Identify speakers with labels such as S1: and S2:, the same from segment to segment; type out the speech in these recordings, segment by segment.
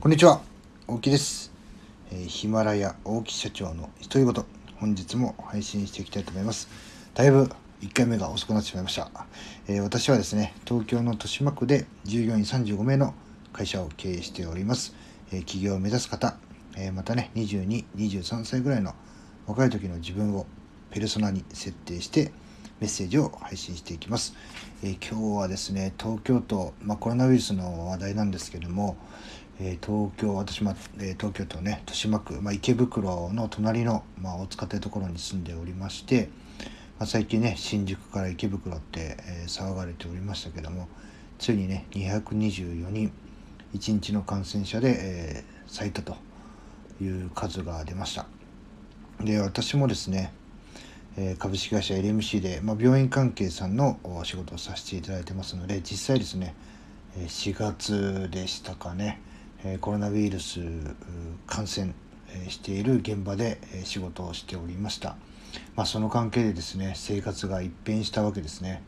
S1: こんにちは、大木です。えー、ヒマラヤ大木社長の独り言、本日も配信していきたいと思います。だいぶ1回目が遅くなってしまいました。えー、私はですね、東京の豊島区で従業員35名の会社を経営しております。えー、起業を目指す方、えまたね、22、23歳ぐらいの若い時の自分をペルソナに設定してメッセージを配信していきます。え今日はですね、東京都、まあ、コロナウイルスの話題なんですけども、え東京私も、え東京都ね豊島区、まあ、池袋の隣の、まあ、大塚というところに住んでおりまして、まあ、最近ね新宿から池袋って、え、騒がれておりましたけどもついにね224人1日の感染者で、え、最多という数が出ました。で私もですね株式会社 LMC で、まあ、病院関係さんのお仕事をさせていただいてますので実際ですね4月でしたかね。コロナウイルス感染している現場で仕事をしておりました、まあ、その関係でですね生活が一変したわけですね。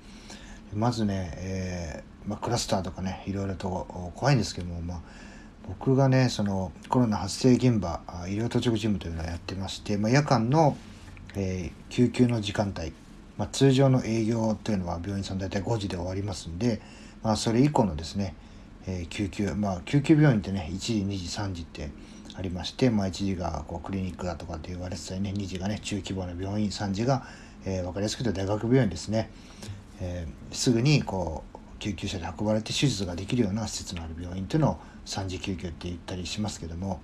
S1: まずね、えー、まあ、クラスターとかねいろいろと怖いんですけども、まあ、僕がねそのコロナ発生現場医療当直事務というのをやってまして、まあ、夜間の、えー、救急の時間帯、ま通常の営業というのは病院さん大体5時で終わりますんで、まあ、それ以降のですねえー、救急まあ救急病院ってね1時2時3時ってありまして、まあ、1時がこうクリニックだとかって言われてたりね2時がね中規模の病院3時が、えー、分かりやすく言うと大学病院ですね、えー、すぐにこう救急車で運ばれて手術ができるような施設のある病院というのを3次救急って言ったりしますけども、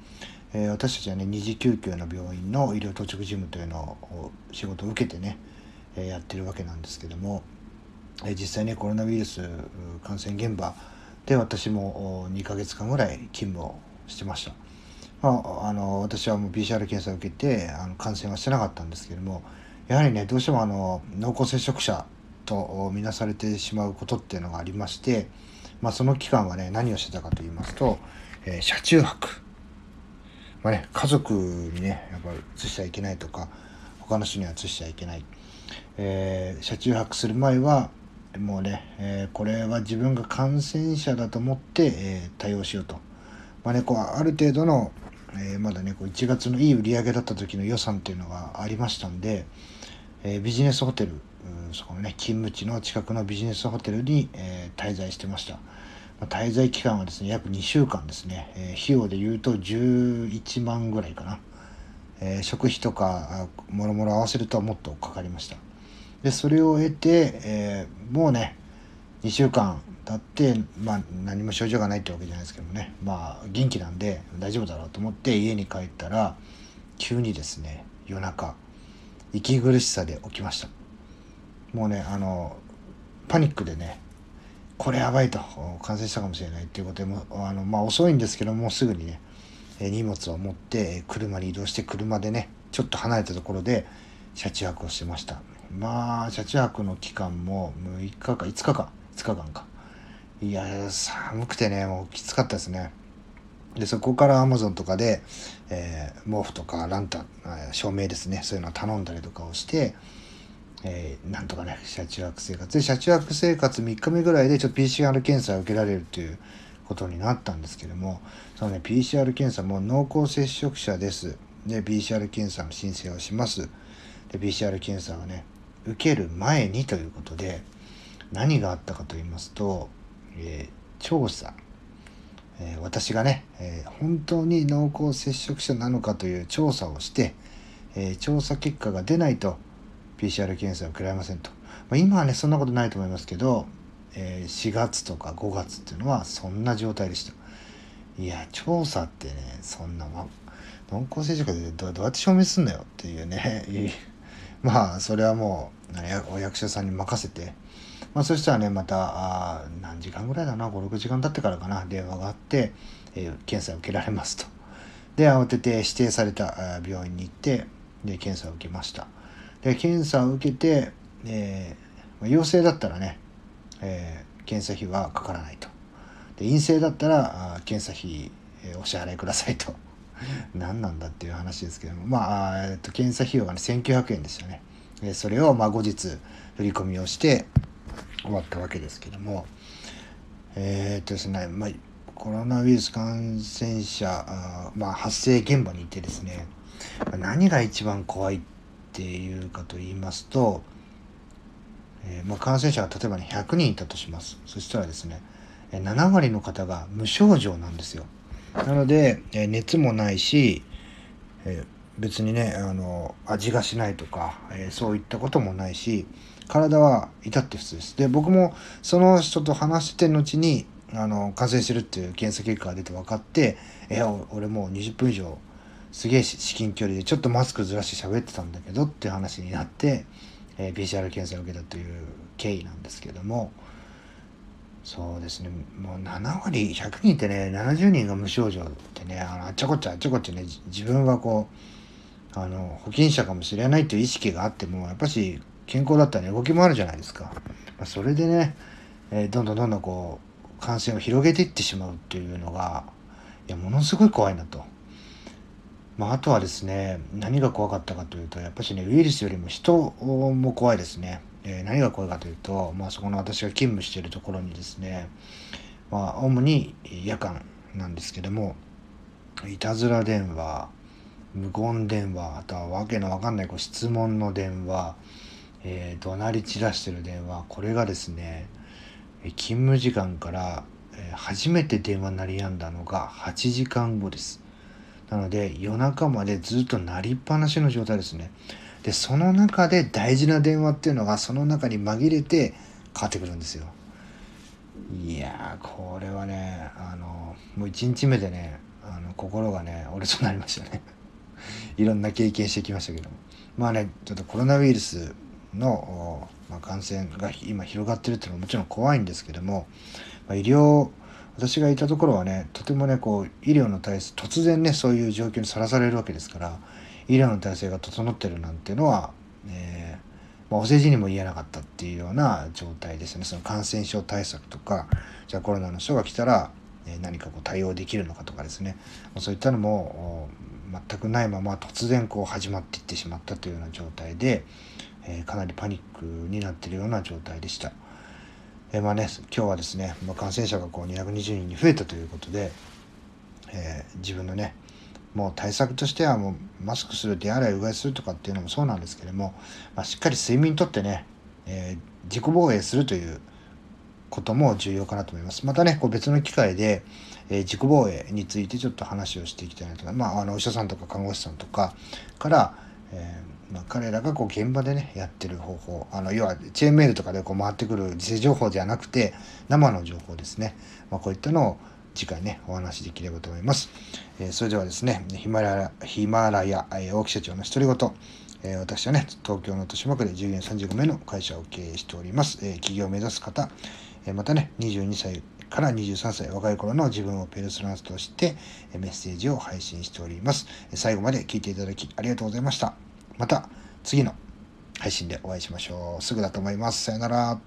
S1: えー、私たちはね2次救急の病院の医療当直事務というのを仕事を受けてね、えやってるわけなんですけども、え実際ねコロナウイルス感染現場で私も2ヶ月間ぐらい勤務をしてました。まあ、あの私はもう PCR 検査を受けてあの感染はしてなかったんですけどもやはりねどうしてもあの濃厚接触者と見なされてしまうことっていうのがありまして、まあ、その期間はね何をしてたかと言いますと、えー、車中泊、まあね、家族にねやっぱり移しちゃいけないとか他の人には移しちゃいけない、えー、車中泊する前はもうね、えー、これは自分が感染者だと思って、えー、対応しようと。まあね、こうある程度の、えー、まだねこう1月のいい売り上げだった時の予算っていうのがありましたんで、えビジネスホテルそこのね勤務地の近くのビジネスホテルに、え滞在してました。まあ、滞在期間はですね約2週間ですね、え費用で言うと11万ぐらいかな、え食費とかもろもろ合わせるとはもっとかかりました。でそれを得て、えー、もうね2週間経って、まあ、何も症状がないってわけじゃないですけどもねまあ元気なんで大丈夫だろうと思って家に帰ったら急にですね夜中息苦しさで起きました。もうねあのパニックでねこれやばいと感染したかもしれないっていうことでもあの、まあ、遅いんですけどもすぐにね荷物を持って車に移動して車でねちょっと離れたところで車中泊をしてました。まあ車中泊の期間も6日か5日か5日間かいや寒くてねもうきつかったですね。でそこからアマゾンとかで、えー、毛布とかランタン照明ですね。そういうのを頼んだりとかをして、えー、なんとかね車中泊生活。で車中泊生活3日目ぐらいでちょっと PCR 検査を受けられるということになったんですけどもそのね PCR 検査も濃厚接触者です。で PCR 検査の申請をします。で PCR 検査はね受ける前にということで何があったかと言いますと、えー、調査、えー、私がね、えー、本当に濃厚接触者なのかという調査をして、え調査結果が出ないと PCR 検査を受けられませんと、まあ、今はねそんなことないと思いますけど、え4月とか5月っていうのはそんな状態でした。いや調査ってねそんな、ま、濃厚接触でどうやって証明すんだよっていうねまあそれはもうお役所さんに任せて、まあ、そしたらねまたあ何時間ぐらいだな56時間経ってからかな電話があって、えー、検査を受けられますと。で慌てて指定された病院に行ってで検査を受けました。で検査を受けて、えー、陽性だったらね、えー、検査費はかからないと。で陰性だったら検査費、えー、お支払いくださいと。何なんだっていう話ですけども。まあ、えっと、検査費用がね1900円でしたね。でそれをまあ後日振り込みをして終わったわけですけども。えー、っとですね、まあ、コロナウイルス感染者あ、まあ、発生現場にいてですね何が一番怖いっていうかと言いますと、えー、まあ、感染者が例えば、ね、100人いたとします。そしたらですね7割の方が無症状なんですよ。なので、え熱もないし、え別にねあの味がしないとか、えそういったこともないし体は至って普通です。で僕もその人と話して後にあの感染してるっていう検査結果が出て分かって「え俺もう20分以上すげえ至近距離でちょっとマスクずらして喋ってたんだけど」っていう話になって、えー、PCR 検査を受けたという経緯なんですけどもそうですねもう7割100人ってね70人が無症状ってねあのあっちゃこっちゃあっちゃこっちゃね自分はこうあの保険者かもしれないという意識があってもやっぱし健康だったらね動きもあるじゃないですか。まあ、それでね、えー、どんどんどんどんこう感染を広げていってしまうっていうのがいやものすごい怖いなと。まあ、あとはですね何が怖かったかというとやっぱしねウイルスよりも人も怖いですね。えー、何が怖いかというと、まあ、そこの私が勤務しているところにですね、まあ、主に夜間なんですけどもいたずら電話無言電話あとはわけのわかんないこう質問の電話えー、怒鳴り散らしてる電話これがですね勤務時間から、初めて電話鳴りやんだのが8時間後です。なので夜中までずっと鳴りっぱなしの状態ですね。でその中で大事な電話っていうのがその中に紛れてかかってくるんですよ。いやこれはねあのもう1日目でねあの心がね折れそうになりましたね。いろんな経験してきましたけども。まあねちょっとコロナウイルスの、まあ、感染が今広がってるっていうのはもちろん怖いんですけども、まあ、医療私がいたところはねとてもねこう医療の体制突然ねそういう状況にさらされるわけですから医療の体制が整ってるなんていうのは、えー、まあ、お世辞にも言えなかったっていうような状態ですねその感染症対策とかじゃあコロナの人が来たら、え何かこう対応できるのかとかですねそういったのも全くないまま突然こう始まっていってしまったというような状態で、えー、かなりパニックになってるような状態でした。え、まあね、今日はですね、まあ、感染者がこう220人に増えたということで、えー、自分のね、もう対策としてはもうマスクする、手洗い、うがいするとかっていうのもそうなんですけれども、まあ、しっかり睡眠とってね、え自己防衛するということも重要かなと思います。またね、こう別の機会で、えー、自己防衛についてちょっと話をしていきたいなとまあ、あのお医者さんとか看護師さんとかから、えーまあ、彼らがこう現場でねやってる方法あの要はチェーンメールとかでこう回ってくる時勢情報ではなくて生の情報ですね、まあ、こういったのを次回ねお話できればと思います、えー、それではですねヒマラヤヒマラヤ、えー、大木社長の独り言えー、私はね、東京の豊島区で従業員35名の会社を経営しております。えー、企業を目指す方、えー、またね、22歳から23歳、若い頃の自分をペルソナスとしてえメッセージを配信しております。最後まで聞いていただきありがとうございました。また次の配信でお会いしましょう。すぐだと思います。さよなら。